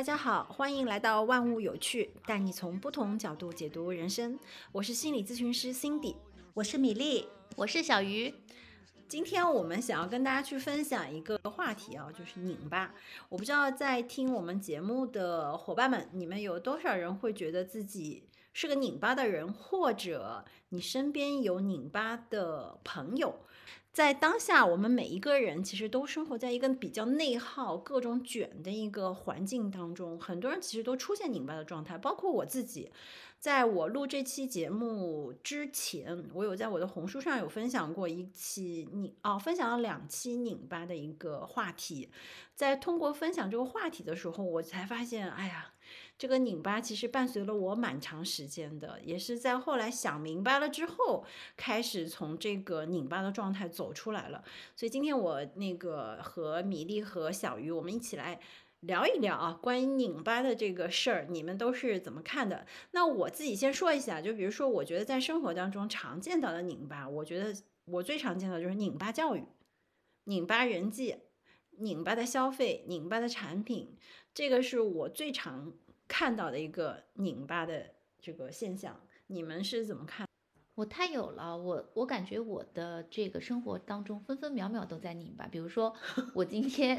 大家好，欢迎来到万物有趣，带你从不同角度解读人生。我是心理咨询师 Cindy，我是米粒，我是小鱼。今天我们想要跟大家去分享一个话题啊，就是拧巴。我不知道在听我们节目的伙伴们，你们有多少人会觉得自己是个拧巴的人，或者你身边有拧巴的朋友？在当下，我们每一个人其实都生活在一个比较内耗、各种卷的一个环境当中。很多人其实都出现拧巴的状态，包括我自己。在我录这期节目之前，我有在我的红书上有分享过一期拧哦，分享了两期拧巴的一个话题。在通过分享这个话题的时候，我才发现，哎呀。这个拧巴其实伴随了我蛮长时间的，也是在后来想明白了之后，开始从这个拧巴的状态走出来了。所以今天我那个和米粒和小鱼，我们一起来聊一聊啊，关于拧巴的这个事儿，你们都是怎么看的？那我自己先说一下，就比如说，我觉得在生活当中常见到的拧巴，我觉得我最常见的就是拧巴教育、拧巴人际、拧巴的消费、拧巴的产品，这个是我最常。看到的一个拧巴的这个现象，你们是怎么看？我太有了，我我感觉我的这个生活当中分分秒秒都在拧巴。比如说，我今天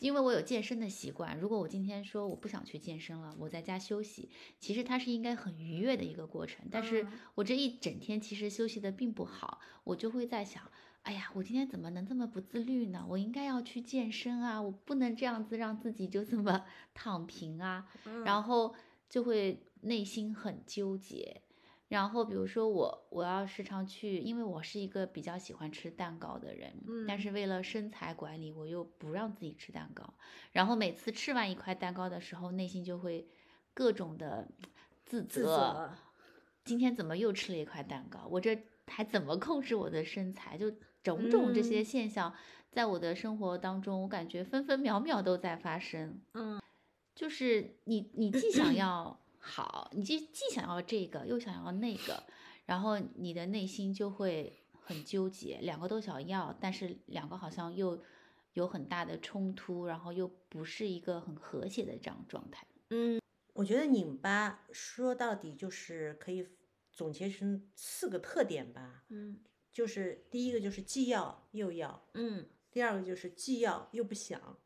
因为我有健身的习惯，如果我今天说我不想去健身了，我在家休息，其实它是应该很愉悦的一个过程。但是我这一整天其实休息的并不好，我就会在想。哎呀，我今天怎么能这么不自律呢？我应该要去健身啊，我不能这样子让自己就这么 躺平啊，然后就会内心很纠结。然后比如说我，我要时常去，因为我是一个比较喜欢吃蛋糕的人，但是为了身材管理，我又不让自己吃蛋糕。然后每次吃完一块蛋糕的时候，内心就会各种的自责，今天怎么又吃了一块蛋糕？我这还怎么控制我的身材？就。种种这些现象，在我的生活当中，我感觉分分秒秒都在发生。嗯，就是你，你既想要 好，你既既想要这个，又想要那个，然后你的内心就会很纠结，两个都想要，但是两个好像又有很大的冲突，然后又不是一个很和谐的这样状态。嗯，我觉得拧巴说到底就是可以总结成四个特点吧。嗯。就是第一个就是既要又要，嗯，第二个就是既要又不想，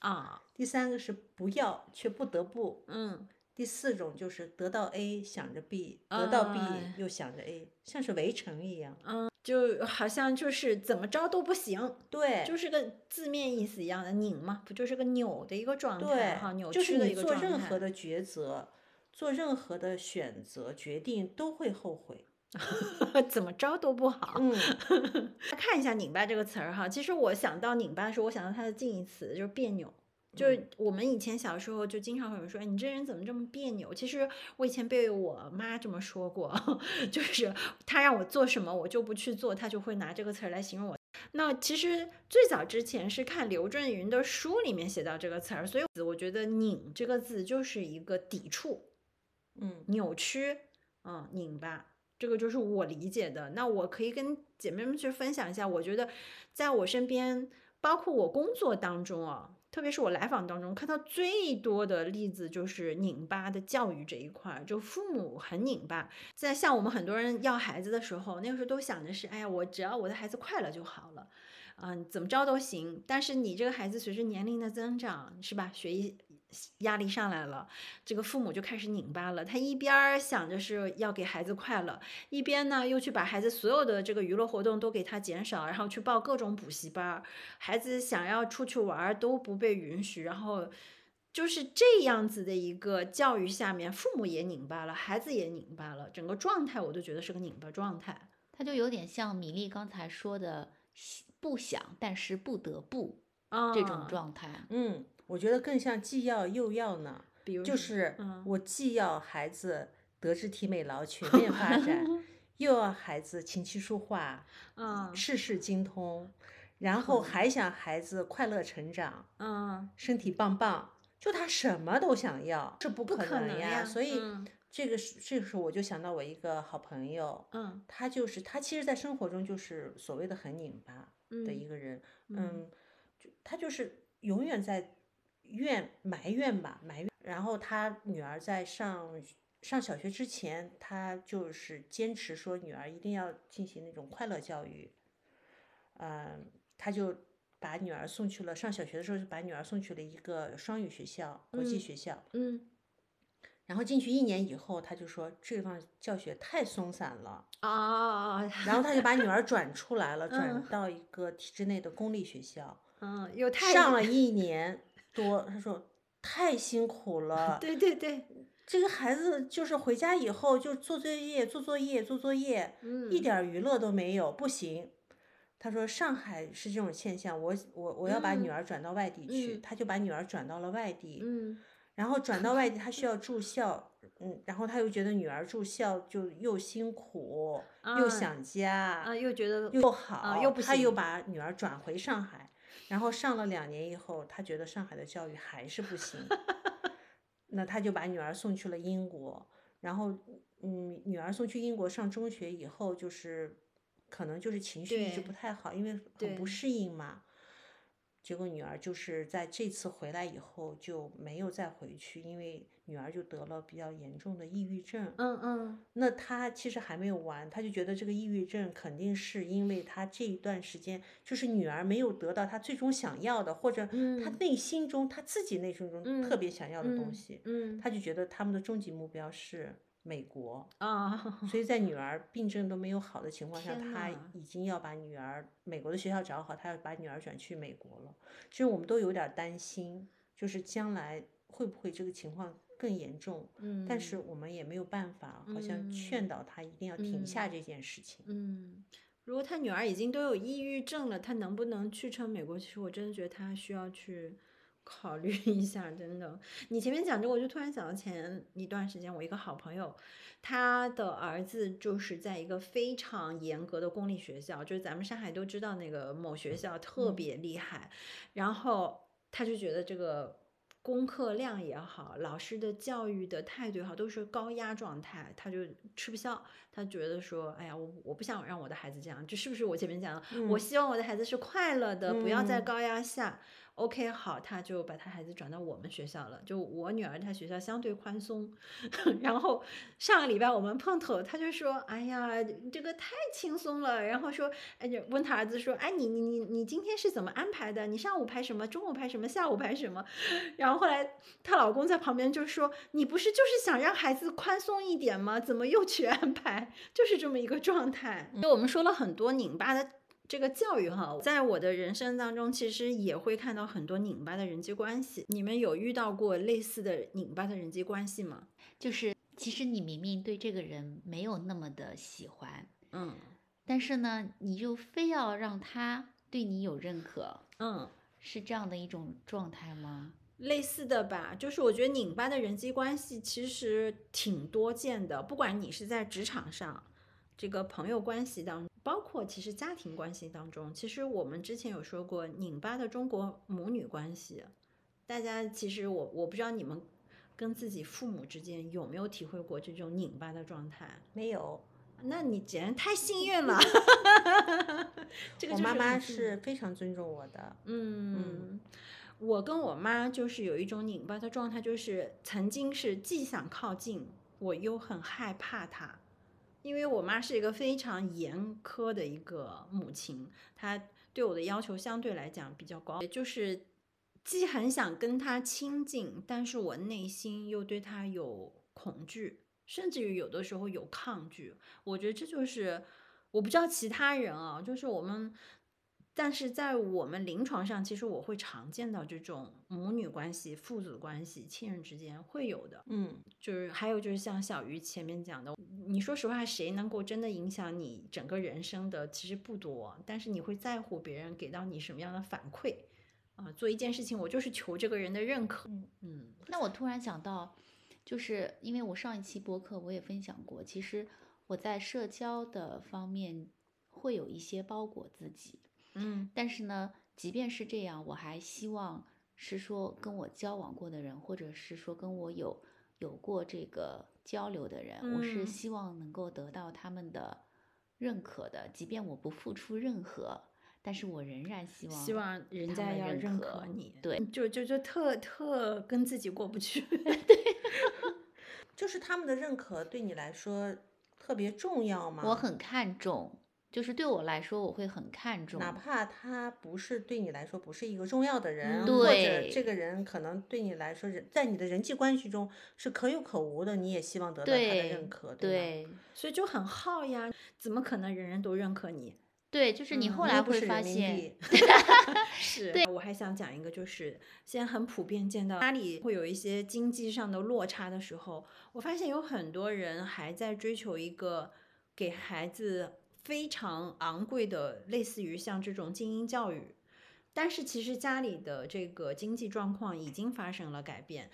啊，第三个是不要却不得不，嗯，第四种就是得到 A 想着 B，得到 B 又想着 A，像是围城一样，嗯，就好像就是怎么着都不行，对，就是个字面意思一样的拧嘛，不就是个扭的一个状态哈，扭曲的一个状态。就是你做任何的抉择，做任何的选择决定都会后悔。怎么着都不好。嗯，看一下“拧巴”这个词儿哈。其实我想到“拧巴”的时候，我想到它的近义词就是别扭。就是我们以前小时候就经常会有人说：“你这人怎么这么别扭？”其实我以前被我妈这么说过，就是她让我做什么我就不去做，她就会拿这个词儿来形容我。那其实最早之前是看刘震云的书里面写到这个词儿，所以我觉得“拧”这个字就是一个抵触，嗯，扭曲，嗯，拧巴。这个就是我理解的，那我可以跟姐妹们去分享一下。我觉得，在我身边，包括我工作当中啊，特别是我来访当中，看到最多的例子就是拧巴的教育这一块，就父母很拧巴。在像我们很多人要孩子的时候，那个时候都想的是，哎呀，我只要我的孩子快乐就好了，嗯，怎么着都行。但是你这个孩子随着年龄的增长，是吧？学习。压力上来了，这个父母就开始拧巴了。他一边想着是要给孩子快乐，一边呢又去把孩子所有的这个娱乐活动都给他减少，然后去报各种补习班。孩子想要出去玩都不被允许，然后就是这样子的一个教育下面，父母也拧巴了，孩子也拧巴了，整个状态我都觉得是个拧巴状态。他就有点像米粒刚才说的，不想但是不得不这种状态。嗯。我觉得更像既要又要呢，比如就是我既要孩子德智体美劳全 面发展，又要孩子琴棋书画，嗯，事事精通，然后还想孩子快乐成长，嗯，身体棒棒，就他什么都想要，这不可能呀。所以这个是这个时候我就想到我一个好朋友，嗯，他就是他其实，在生活中就是所谓的很拧巴的一个人，嗯，就他就是永远在。怨埋怨吧，埋怨。然后他女儿在上上小学之前，他就是坚持说女儿一定要进行那种快乐教育。嗯，他就把女儿送去了上小学的时候，就把女儿送去了一个双语学校，国际学校。嗯。然后进去一年以后，他就说这个地方教学太松散了啊。然后他就把女儿 转出来了，转到一个体制内的公立学校。嗯，上了一 年多，他说太辛苦了。对对对，这个孩子就是回家以后就做作业、做作业、做作业，一点娱乐都没有，不行。他说上海是这种现象，我我我要把女儿转到外地去，他就把女儿转到了外地。嗯。然后转到外地，他需要住校，嗯，然后他又觉得女儿住校就又辛苦，又想家，啊，又觉得又好，又不他又把女儿转回上海，然后上了两年以后，他觉得上海的教育还是不行，那他就把女儿送去了英国，然后，嗯，女儿送去英国上中学以后，就是可能就是情绪一直不太好，因为很不适应嘛。结果女儿就是在这次回来以后就没有再回去，因为女儿就得了比较严重的抑郁症。嗯嗯。那他其实还没有完，他就觉得这个抑郁症肯定是因为他这一段时间就是女儿没有得到她最终想要的，或者她内心中她自己内心中特别想要的东西。嗯。他就觉得他们的终极目标是。美国啊，所以在女儿病症都没有好的情况下，他已经要把女儿美国的学校找好，他要把女儿转去美国了。其实我们都有点担心，就是将来会不会这个情况更严重？嗯，但是我们也没有办法，好像劝导他一定要停下这件事情。嗯，如果他女儿已经都有抑郁症了，他能不能去成美国？其实我真的觉得他需要去。考虑一下，真的。你前面讲这，我就突然想到前一段时间，我一个好朋友，他的儿子就是在一个非常严格的公立学校，就是咱们上海都知道那个某学校特别厉害，然后他就觉得这个功课量也好，老师的教育的态度也好，都是高压状态，他就吃不消。他觉得说，哎呀，我我不想让我的孩子这样，这是不是我前面讲的？我希望我的孩子是快乐的，不要在高压下。OK，好，他就把他孩子转到我们学校了。就我女儿，她学校相对宽松。然后上个礼拜我们碰头，他就说：“哎呀，这个太轻松了。”然后说：“哎，就问他儿子说：‘哎，你你你你今天是怎么安排的？你上午排什么？中午排什么？下午排什么？’然后后来她老公在旁边就说：‘你不是就是想让孩子宽松一点吗？怎么又去安排？就是这么一个状态。’就我们说了很多拧巴的。”这个教育哈，在我的人生当中，其实也会看到很多拧巴的人际关系。你们有遇到过类似的拧巴的人际关系吗？就是其实你明明对这个人没有那么的喜欢，嗯，但是呢，你就非要让他对你有认可，嗯，是这样的一种状态吗？类似的吧，就是我觉得拧巴的人际关系其实挺多见的，不管你是在职场上。这个朋友关系当中，包括其实家庭关系当中，其实我们之前有说过拧巴的中国母女关系。大家其实我我不知道你们跟自己父母之间有没有体会过这种拧巴的状态？没有，那你简直太幸运了。这个我妈妈是非常尊重我的。嗯，我跟我妈就是有一种拧巴的状态，就是曾经是既想靠近，我又很害怕她。因为我妈是一个非常严苛的一个母亲，她对我的要求相对来讲比较高，也就是既很想跟她亲近，但是我内心又对她有恐惧，甚至于有的时候有抗拒。我觉得这就是我不知道其他人啊，就是我们。但是在我们临床上，其实我会常见到这种母女关系、父子关系、亲人之间会有的，嗯，就是还有就是像小鱼前面讲的，你说实话，谁能够真的影响你整个人生的其实不多，但是你会在乎别人给到你什么样的反馈啊？做一件事情，我就是求这个人的认可，嗯。那我突然想到，就是因为我上一期播客我也分享过，其实我在社交的方面会有一些包裹自己。嗯，但是呢，即便是这样，我还希望是说跟我交往过的人，或者是说跟我有有过这个交流的人，我是希望能够得到他们的认可的。即便我不付出任何，但是我仍然希望希望人家要认认可可你，对嗯就就就特特跟自己过不去。对 就是他们的认可对你来说特别重要吗？我很看重，就是对我来说，我会很看重。哪怕他不是对你来说不是一个重要的人，嗯或者这个人可能对你来说人在你的人际关系中是可有可无的，你也希望得到他的认可，对所以就很耗呀，怎么可能人人都认可你？对，就是你嗯后来不是发现，是，我还想讲一个，就是现在很普遍见到家里会有一些经济上的落差的时候，我发现有很多人还在追求一个给孩子非常昂贵的，类似于像这种精英教育，但是其实家里的这个经济状况已经发生了改变。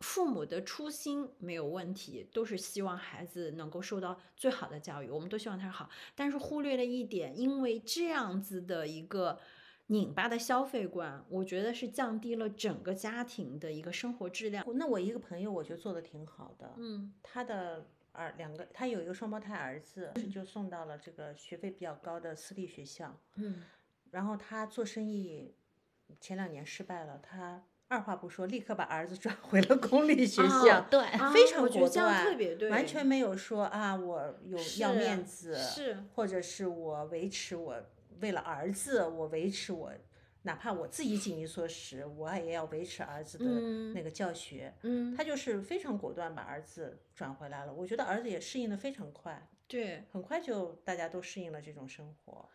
父母的初心没有问题，都是希望孩子能够受到最好的教育，我们都希望他好。但是忽略了一点，因为这样子的一个拧巴的消费观，我觉得是降低了整个家庭的一个生活质量。那我一个朋友我觉得做的挺好的，嗯他的儿两个，他有一个双胞胎儿子，就送到了这个学费比较高的私立学校，嗯然后他做生意前两年失败了，他二话不说，立刻把儿子转回了公立学哦校。对，非常果断，特别对，完全没有说啊，我有要面子，是或者是我维持我为了儿子，我维持我，哪怕我自己紧衣缩食，我也要维持儿子的嗯那个教学。嗯，他就是非常果断把儿子转回来了，我觉得儿子也适应的非常快，对。很快就大家都适应了这种生活。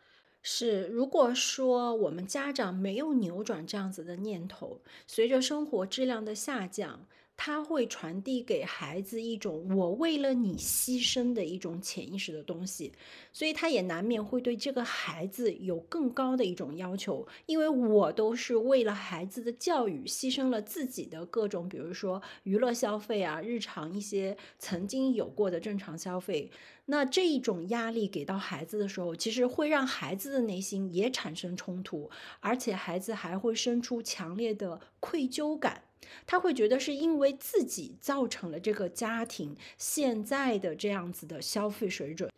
是，如果说我们家长没有扭转这样子的念头，随着生活质量的下降，他会传递给孩子一种我为了你牺牲的一种潜意识的东西，所以他也难免会对这个孩子有更高的一种要求，因为我都是为了孩子的教育牺牲了自己的各种，比如说娱乐消费啊，日常一些曾经有过的正常消费，那这一种压力给到孩子的时候，其实会让孩子的内心也产生冲突，而且孩子还会生出强烈的愧疚感。他会觉得是因为自己造成了这个家庭现在的这样子的消费水准，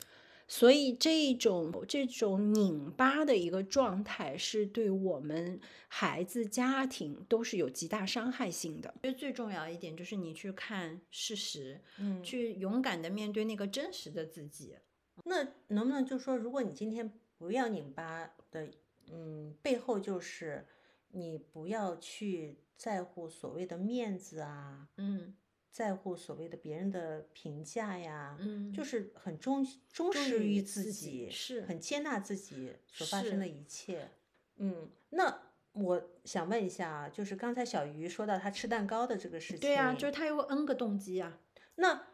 所以这种这种拧巴的一个状态是对我们孩子、家庭都是有极大伤害性的。觉得最重要一点就是你去看事实，嗯，去勇敢的面对那个真实的自己。那能不能就说，如果你今天不要拧巴的，嗯，背后就是你不要去在乎所谓的面子啊，嗯。在乎所谓的别人的评价呀，嗯，就是很忠忠实于自自己己，是。很接纳自己所发生的一切。嗯，那我想问一下啊，就是刚才小鱼说到他吃蛋糕的这个事情，对啊，就是他有 N 个动机啊。那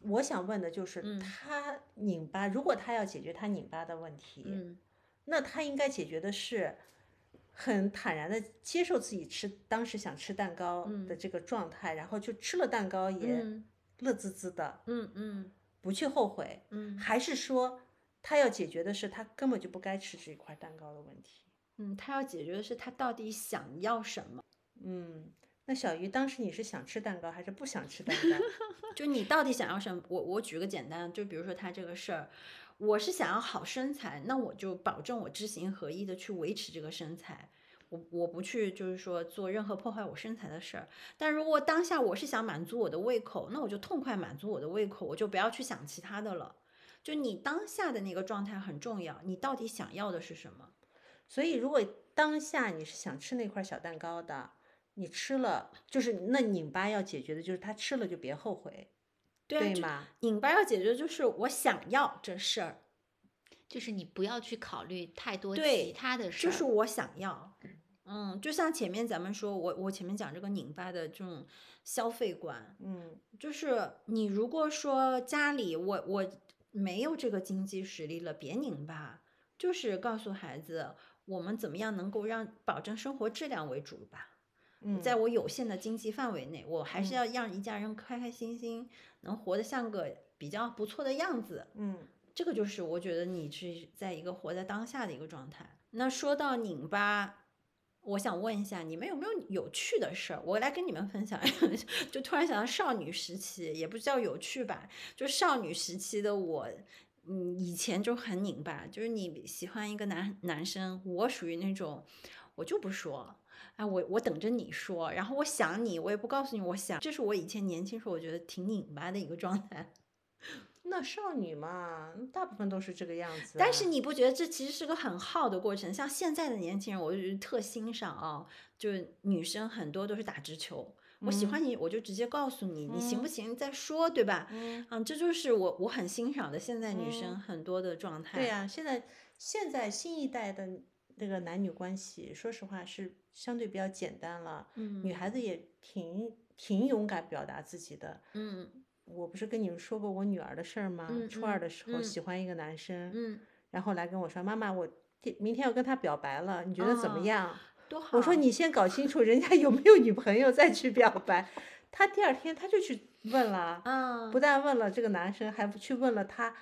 我想问的就是，嗯。他拧巴，如果他要解决他拧巴的问题，嗯。那他应该解决的是很坦然的接受自己吃当时想吃蛋糕的嗯这个状态，然后就吃了蛋糕也嗯乐滋滋的，嗯嗯不去后悔，嗯还是说他要解决的是他根本就不该吃这一块蛋糕的问题？嗯，他要解决的是他到底想要什么。嗯，那小鱼当时你是想吃蛋糕还是不想吃蛋糕？就你到底想要什么？我我举个简单，就比如说他这个事儿，我是想要好身材，那我就保证我知行合一的去维持这个身材。我我不去就是说做任何破坏我身材的事儿。但如果当下我是想满足我的胃口，那我就痛快满足我的胃口，我就不要去想其他的了。就你当下的那个状态很重要，你到底想要的是什么？所以，如果当下你是想吃那块小蛋糕的，你吃了，就是那拧巴要解决的就是他吃了就别后悔，对啊，对吗？拧巴要解决的就是我想要这事儿，就是你不要去考虑太多其他的事儿，就是我想要。嗯，就像前面咱们说，我我前面讲这个拧巴的这种消费观，嗯就是你如果说家里我我没有这个经济实力了，别拧巴，就是告诉孩子我们怎么样能够让保证生活质量为主吧。嗯，在我有限的经济范围内，我还是嗯要让一家人开开心心，能活得像个比较不错的样子。嗯这个就是我觉得你是在一个活在当下的一个状态。那说到拧巴，我想问一下，你们有没有有趣的事儿？我来跟你们分享 就突然想到少女时期，也不叫有趣吧，就少女时期的我，嗯，以前就很拧巴，就是你喜欢一个男男生，我属于那种，我就不说，哎，我我等着你说，然后我想你，我也不告诉你，我想，这是我以前年轻时候我觉得挺拧巴的一个状态。那少女嘛，大部分都是这个样子啊。但是你不觉得这其实是个很耗的过程？像现在的年轻人，我就特欣赏啊，就是女生很多都是打直球。我喜欢你，我就直接告诉你，你行不行再说，对吧？嗯，啊，这就是我我很欣赏的现在女生很多的状态。对呀、现在现在新一代的那个男女关系，说实话是相对比较简单了。嗯女孩子也挺挺勇敢表达自己的。嗯我不是跟你们说过我女儿的事儿吗？嗯初二嗯的时候嗯喜欢一个男生，嗯，然后来跟我说：“妈妈，我明天要跟他表白了，你觉得怎么哦样？”多好。我说你先搞清楚人家有没有女朋友再去表白。他第二天他就去问了，啊，不但问了这个男生，还去问了他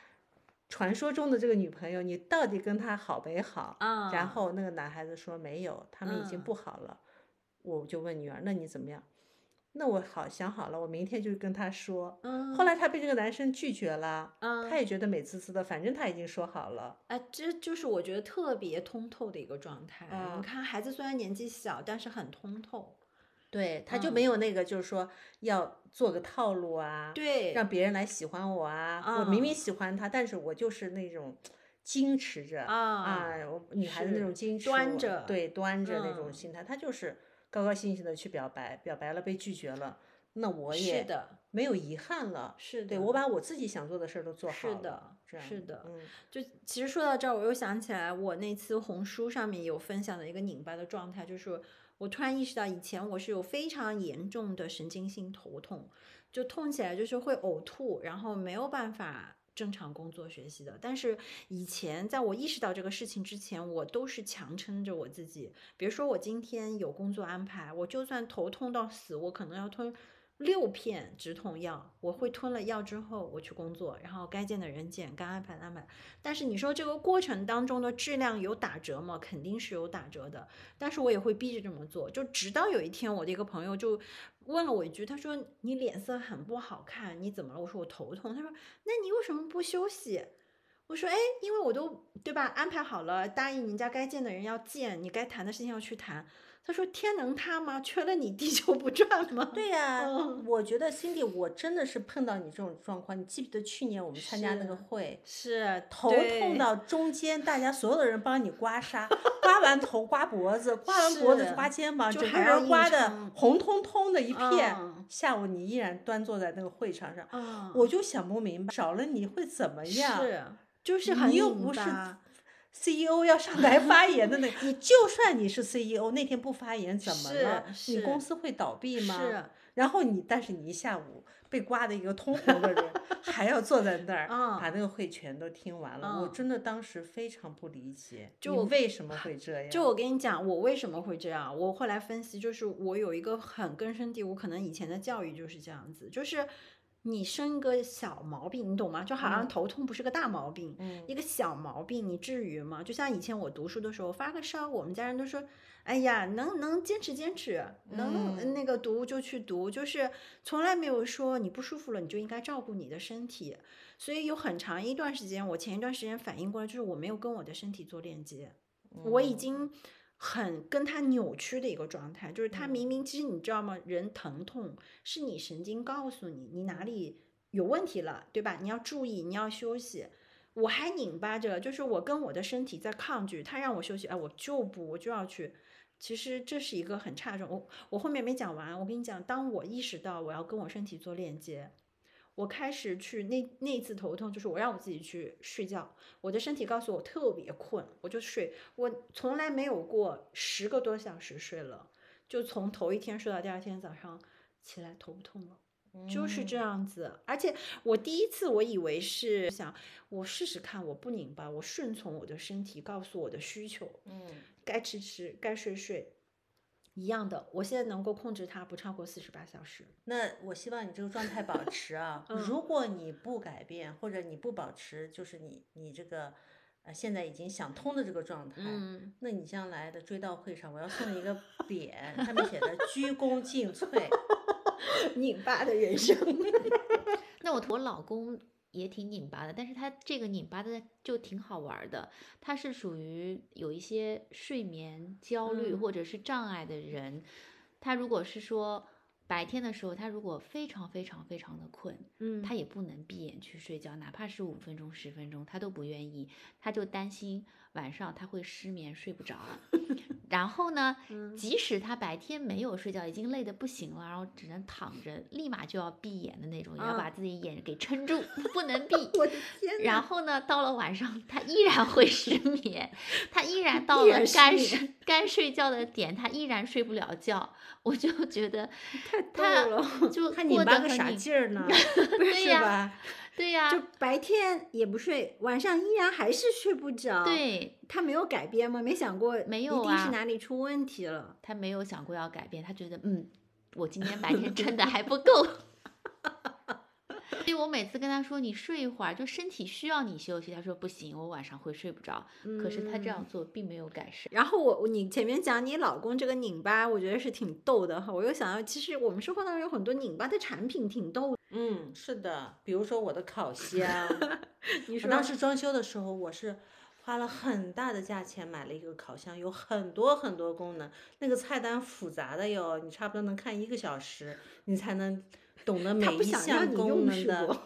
传说中的这个女朋友，你到底跟他好没好？啊，然后那个男孩子说没有，他们已经嗯不好了。我就问女儿，那你怎么样？那我好想好了，我明天就跟他说。嗯，后来他被这个男生拒绝了，嗯他也觉得美滋滋的，反正他已经说好了。哎，这就是我觉得特别通透的一个状态。嗯你看，孩子虽然年纪小，但是很通透。对，他就嗯没有那个，就是说要做个套路啊，对，让别人来喜欢我啊。我明明啊喜欢他，但是我就是那种矜持着啊我女孩子那种矜持，端着对，端着那种嗯心态，他就是高高兴兴的去表白，表白了被拒绝了，那我也是也的，没有遗憾了。是的，对我把我自己想做的事儿都做好了，是的这样是的嗯就其实说到这儿，我又想起来，我那次红书上面有分享的一个拧巴的状态，就是我突然意识到，以前我是有非常严重的神经性头痛，就痛起来就是会呕吐，然后没有办法正常工作学习的。但是以前在我意识到这个事情之前，我都是强撑着我自己。比如说我今天有工作安排，我就算头痛到死，我可能要吞。六片止痛药，我会吞了药之后，我去工作，然后该见的人见，该安排安排。但是你说这个过程当中的质量有打折吗？肯定是有打折的，但是我也会逼着这么做。就直到有一天，我的一个朋友就问了我一句，他说：“你脸色很不好看，你怎么了？”我说：“我头痛。”他说：“那你为什么不休息？”我说：“哎，因为我都对吧，安排好了，答应人家该见的人要见，你该谈的事情要去谈。”他说：“天能塌吗？缺了你地球不转吗？” 对呀、嗯我觉得 Cindy，我真的是碰到你这种状况。你记不记得去年我们参加那个会，是头痛到中间，大家所有的人帮你刮痧，刮完头刮脖子，刮完脖子刮肩膀，整个人刮的红彤彤的一片。嗯下午你依然端坐在那个会场上，啊，我就想不明白，少了你会怎么样？是就是很你又拧不是巴 CEO 要上台发言的那，你就算你是 CEO，那天不发言怎么了？你公司会倒闭吗？是然后你，但是你一下午被刮的一个通红的人，还要坐在那儿、嗯把那个会全都听完了，我嗯真的当时非常不理解，就你为什么会这样？就我跟你讲，我为什么会这样？我后来分析，就是我有一个很根深蒂固，可能以前的教育就是这样子，就是你生一个小毛病，你懂吗？就好像嗯头痛不是个大毛病，嗯一个小毛病，你至于吗？就像以前我读书的时候发个烧，我们家人都说，哎呀，能能坚持坚持，能嗯那个读就去读，就是从来没有说你不舒服了你就应该照顾你的身体。所以有很长一段时间，我前一段时间反应过来，就是我没有跟我的身体做链接，我已嗯经很跟他扭曲的一个状态，就是他明明其实你知道吗？人疼痛是你神经告诉你你哪里有问题了，对吧？你要注意，你要休息。我还拧巴着，就是我跟我的身体在抗拒，他让我休息，哎，我就不，我就要去。其实这是一个很差的状，我我后面没讲完，我跟你讲，当我意识到我要跟我身体做链接，我开始去那那一次头痛，就是我让我自己去睡觉，我的身体告诉我特别困，我就睡。我从来没有过十个多小时睡了，就从头一天睡到第二天早上起来头不痛了。就是这嗯样子，而且我第一次我以为是想我试试看，我不拧巴，我顺从我的身体告诉我的需求，嗯，该吃吃，该睡睡，一样的。我现在能够控制它不超过四十八小时。那我希望你这个状态保持啊。嗯如果你不改变，或者你不保持，就是你你这个呃现在已经想通的这个状态，嗯，那你将来的追悼会上，我要送你一个匾，上面写的“鞠躬尽瘁 拧巴的人生。那我我老公也挺拧巴的，但是他这个拧巴的就挺好玩儿的。他是属于有一些睡眠焦虑嗯或者是障碍的人，他如果是说白天的时候，他如果非常非常非常的困，嗯他也不能闭眼去睡觉，哪怕是五分钟、十分钟，他都不愿意，他就担心晚上他会失眠睡不着。然后呢，嗯即使他白天没有睡觉，已经累得不行了，然后只能躺着，立马就要闭眼的那种，也要啊把自己眼给撑住，不能闭。我的天呐，然后呢，到了晚上，他依然会失眠，他依然到了依然失眠该睡 该睡觉的点，他依然睡不了觉。我就觉得 太逗他了。就 他过得很拧巴个啥劲儿呢？对 呀吧？对呀、就白天也不睡，晚上依然还是睡不着。，对他没有改变吗？没想过，没有一定是啊哪里出问题了。他没有想过要改变，他觉得嗯，我今天白天撑的还不够。所以我每次跟他说你睡一会儿，就身体需要你休息，他说不行，我晚上会睡不着。可是他这样做并没有改善。然后我你前面讲你老公这个拧巴，我觉得是挺逗的哈。我又想到，其实我们生活当中有很多拧巴的产品挺逗的。嗯，是的，比如说我的烤箱，你说我当时装修的时候，我是花了很大的价钱买了一个烤箱，有很多很多功能，那个菜单复杂的哟，你差不多能看一个小时，你才能懂得每一项功能的。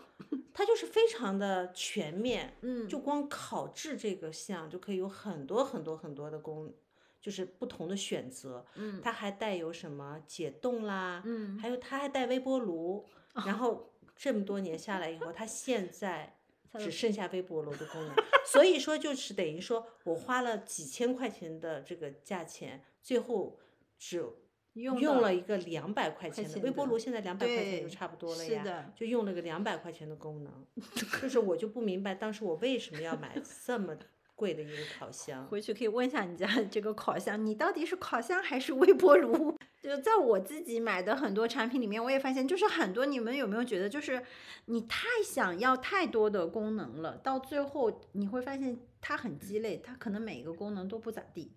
它就是非常的全面，嗯就光烤制这个项就可以有很多很多很多的功，就是不同的选择。嗯它还带有什么解冻啦，嗯还有它还带微波炉，然后这么多年下来以后，它现在 只剩下微波炉的功能，所以说就是等于说我花了几千块钱的这个价钱，最后只用用了一个两百块钱的微波炉，现在两百块钱就差不多了呀，是的就用了个两百块钱的功能，就是我就不明白当时我为什么要买这么贵的一个烤箱。回去可以问一下你家这个烤箱，你到底是烤箱还是微波炉？就在我自己买的很多产品里面，我也发现，就是很多你们有没有觉得，就是你太想要太多的功能了，到最后你会发现它很鸡肋，它可能每个功能都不咋地。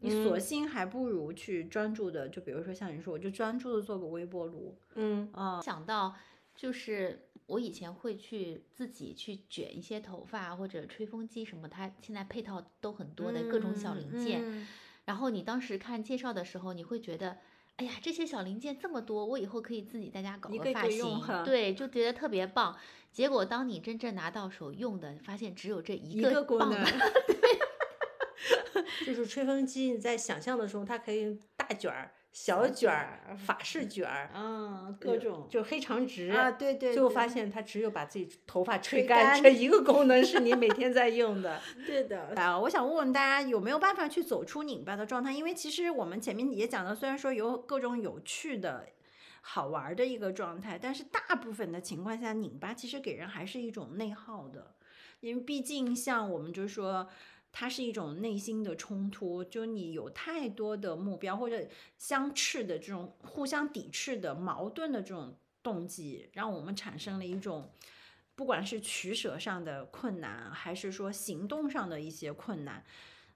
你索嗯性还不如去专注的，就比如说像你说，我就专注的做个微波炉嗯啊，想到就是我以前会去自己去卷一些头发或者吹风机什么，它现在配套都很多的各种小零件。嗯然后你当时看介绍的时候，你会觉得，哎呀，这些小零件这么多，我以后可以自己在家搞一个发型，对，就觉得特别棒。结果当你真正拿到手用的，发现只有这一一个功能 就是吹风机，你在想象的时候，它可以大卷儿、小小卷儿、法式卷儿，嗯，各种就黑长直啊，对对，对最后发现它只有把自己头发吹吹干干这一个功能是你每天在用的。对的，啊，我想问问大家有没有办法去走出拧巴的状态？因为其实我们前面也讲到，虽然说有各种有趣的、好玩儿的一个状态，但是大部分的情况下，拧巴其实给人还是一种内耗的，因为毕竟像我们就说。它是一种内心的冲突，就你有太多的目标或者相斥的这种互相抵制的矛盾的这种动机，让我们产生了一种不管是取舍上的困难，还是说行动上的一些困难，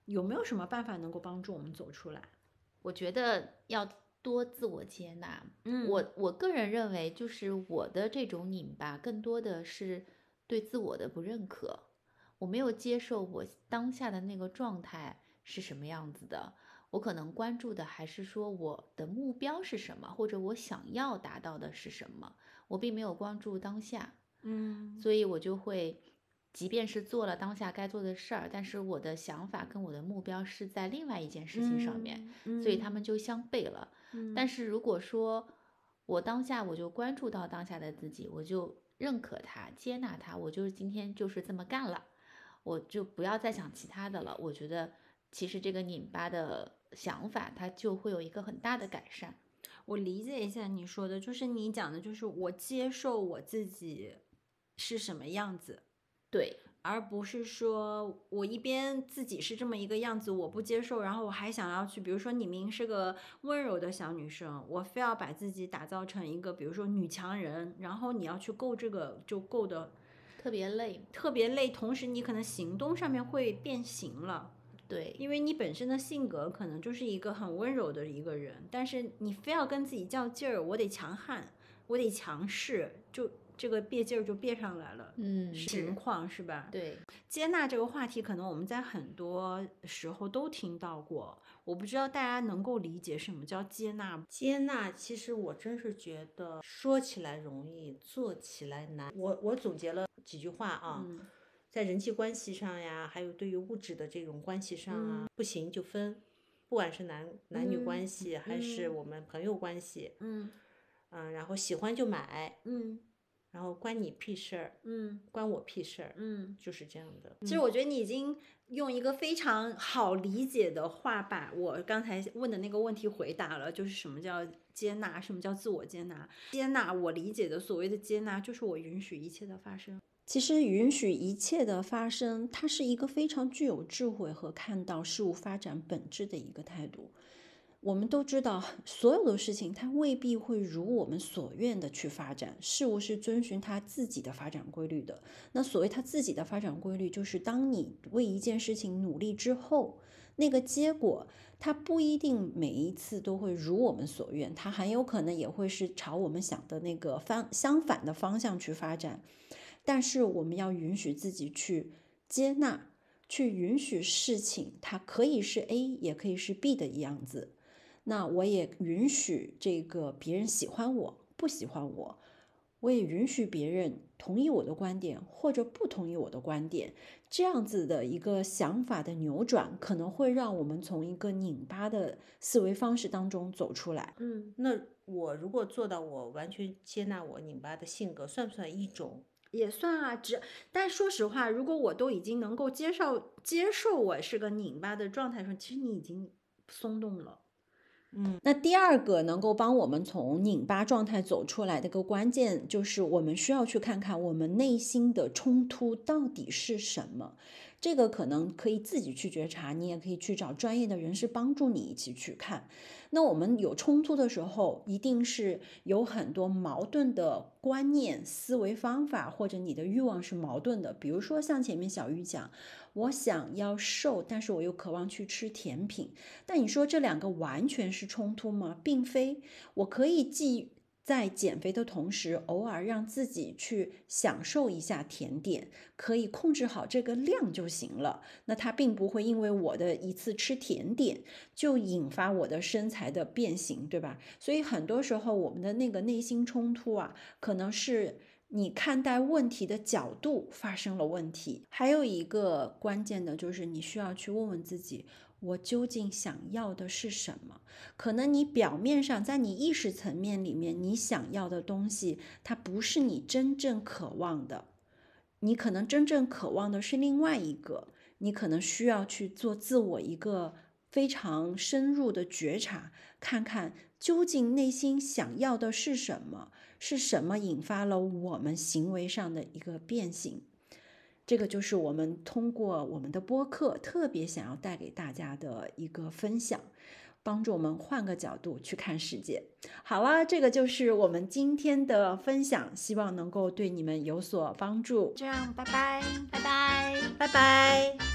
有没有什么办法能够帮助我们走出来？我觉得要多自我接纳。嗯我我个人认为，就是我的这种拧巴，更多的是对自我的不认可。我没有接受我当下的那个状态是什么样子的，我可能关注的还是说我的目标是什么，或者我想要达到的是什么，我并没有关注当下。嗯所以我就会，即便是做了当下该做的事儿，但是我的想法跟我的目标是在另外一件事情上面，所以他们就相悖了。但是是如果说我当下我就关注到当下的自己，我就认可他、接纳他，我就是今天就是这么干了，我就不要再想其他的了。我觉得其实这个拧巴的想法，它就会有一个很大的改善。我理解一下你说的，就是你讲的，就是我接受我自己是什么样子，对，而不是说我一边自己是这么一个样子，我不接受，然后我还想要去，比如说你明明是个温柔的小女生，我非要把自己打造成一个，比如说女强人，然后你要去够这个，就够的特别累。特别累，同时你可能行动上面会变形了。对，因为你本身的性格可能就是一个很温柔的一个人，但是你非要跟自己较劲儿，我得强悍，我得强势，就这个别劲儿就别上来了。嗯，情，况是吧？对，接纳这个话题，可能我们在很多时候都听到过。我不知道大家能够理解什么叫接纳吗？接纳，其实我真是觉得说起来容易，做起来难。我我总结了几句话啊，嗯在人际关系上呀，还有对于物质的这种关系上啊，不行就分，不管是男男女嗯关系，还是嗯我们朋友关系，嗯嗯，然后喜欢就买，嗯然后关你屁事儿，嗯关我屁事儿，嗯。就是这样的。其实我觉得你已经用一个非常好理解的话把我刚才问的那个问题回答了，就是什么叫接纳，什么叫自我接纳？接纳我理解的所谓的接纳，就是我允许一切的发生。其实允许一切的发生，它是一个非常具有智慧和看到事物发展本质的一个态度。我们都知道，所有的事情它未必会如我们所愿的去发展，事物是遵循它自己的发展规律的。那所谓它自己的发展规律，就是当你为一件事情努力之后，那个结果它不一定每一次都会如我们所愿，它很有可能也会是朝我们想的那个方相反的方向去发展。但是我们要允许自己去接纳，去允许事情它可以是 A，也可以是 B 的样子。那我也允许这个别人喜欢我，不喜欢我，我也允许别人同意我的观点或者不同意我的观点。这样子的一个想法的扭转，可能会让我们从一个拧巴的思维方式当中走出来。嗯，那我如果做到我完全接纳我拧巴的性格，算不算一种？也算啊，只但说实话，如果我都已经能够接受接受我是个拧巴的状态的时候，其实你已经松动了。嗯，那第二个能够帮我们从拧巴状态走出来的一个关键，就是我们需要去看看我们内心的冲突到底是什么。这个可能可以自己去觉察，你也可以去找专业的人士帮助你一起去看。那我们有冲突的时候，一定是有很多矛盾的观念、思维方法，或者你的欲望是矛盾的。比如说像前面小玉讲，我想要瘦，但是我又渴望去吃甜品。但你说这两个完全是冲突吗？并非。我可以既在减肥的同时，偶尔让自己去享受一下甜点，可以控制好这个量就行了。那它并不会因为我的一次吃甜点就引发我的身材的变形，对吧？所以很多时候我们的那个内心冲突啊，可能是。你看待问题的角度发生了问题，还有一个关键的就是你需要去问问自己，我究竟想要的是什么？可能你表面上在你意识层面里面，你想要的东西，它不是你真正渴望的，你可能真正渴望的是另外一个，你可能需要去做自我一个非常深入的觉察，看看究竟内心想要的是什么，是什么引发了我们行为上的一个变形。这个就是我们通过我们的播客特别想要带给大家的一个分享，帮助我们换个角度去看世界。好了，这个就是我们今天的分享，希望能够对你们有所帮助。这样，拜拜，拜拜。拜拜。